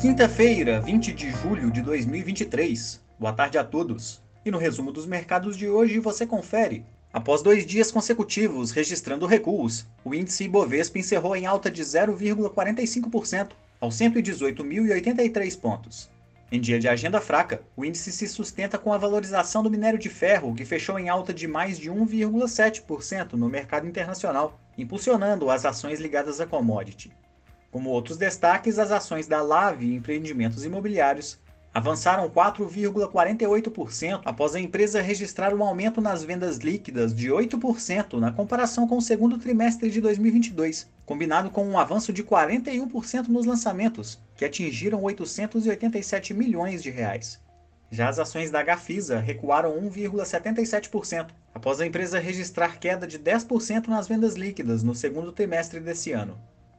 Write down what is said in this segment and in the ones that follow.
Quinta-feira, 20 de julho de 2023. Boa tarde a todos. E no resumo dos mercados de hoje você confere. Após dois dias consecutivos registrando recuos, o índice Ibovespa encerrou em alta de 0,45%, aos 118.083 pontos. Em dia de agenda fraca, o índice se sustenta com a valorização do minério de ferro, que fechou em alta de mais de 1,7% no mercado internacional, impulsionando as ações ligadas à commodity. Como outros destaques, as ações da Lave Empreendimentos Imobiliários avançaram 4,48% após a empresa registrar um aumento nas vendas líquidas de 8% na comparação com o segundo trimestre de 2022, combinado com um avanço de 41% nos lançamentos, que atingiram 887 milhões de reais. Já as ações da Gafisa recuaram 1,77%, após a empresa registrar queda de 10% nas vendas líquidas no segundo trimestre desse ano.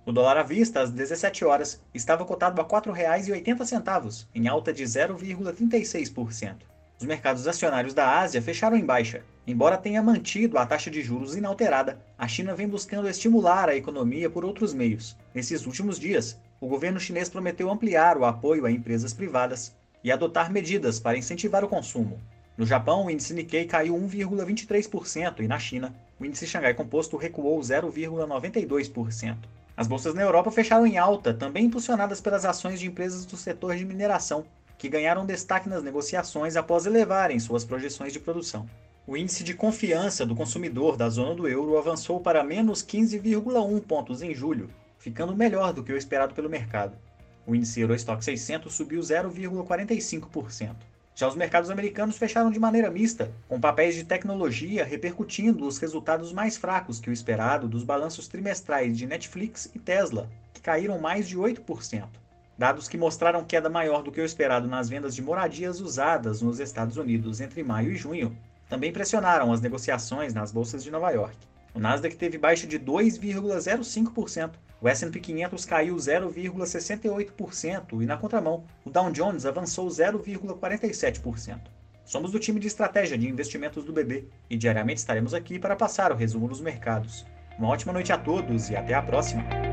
O dólar à vista, às 17 horas, estava cotado a R$ 4,80, em alta de 0,36%. Os mercados acionários da Ásia fecharam em baixa. Embora tenha mantido a taxa de juros inalterada, a China vem buscando estimular a economia por outros meios. Nesses últimos dias, o governo chinês prometeu ampliar o apoio a empresas privadas e adotar medidas para incentivar o consumo. No Japão, o índice Nikkei caiu 1,23% e na China, o índice Xangai Composto recuou 0,92%. As bolsas na Europa fecharam em alta, também impulsionadas pelas ações de empresas do setor de mineração, que ganharam destaque nas negociações após elevarem suas projeções de produção. O índice de confiança do consumidor da zona do euro avançou para menos 15,1 pontos em julho, ficando melhor do que o esperado pelo mercado. O índice Eurostock 600 subiu 0,45%. Já os mercados americanos fecharam de maneira mista, com papéis de tecnologia repercutindo os resultados mais fracos que o esperado dos balanços trimestrais de Netflix e Tesla, que caíram mais de 8%. Dados que mostraram queda maior do que o esperado nas vendas de moradias usadas nos Estados Unidos entre maio e junho, também pressionaram as negociações nas bolsas de Nova York. O Nasdaq teve baixa de 2,05%, o S&P 500 caiu 0,68% e na contramão, o Dow Jones avançou 0,47%. Somos do time de estratégia de investimentos do BB e diariamente estaremos aqui para passar o resumo dos mercados. Uma ótima noite a todos e até a próxima!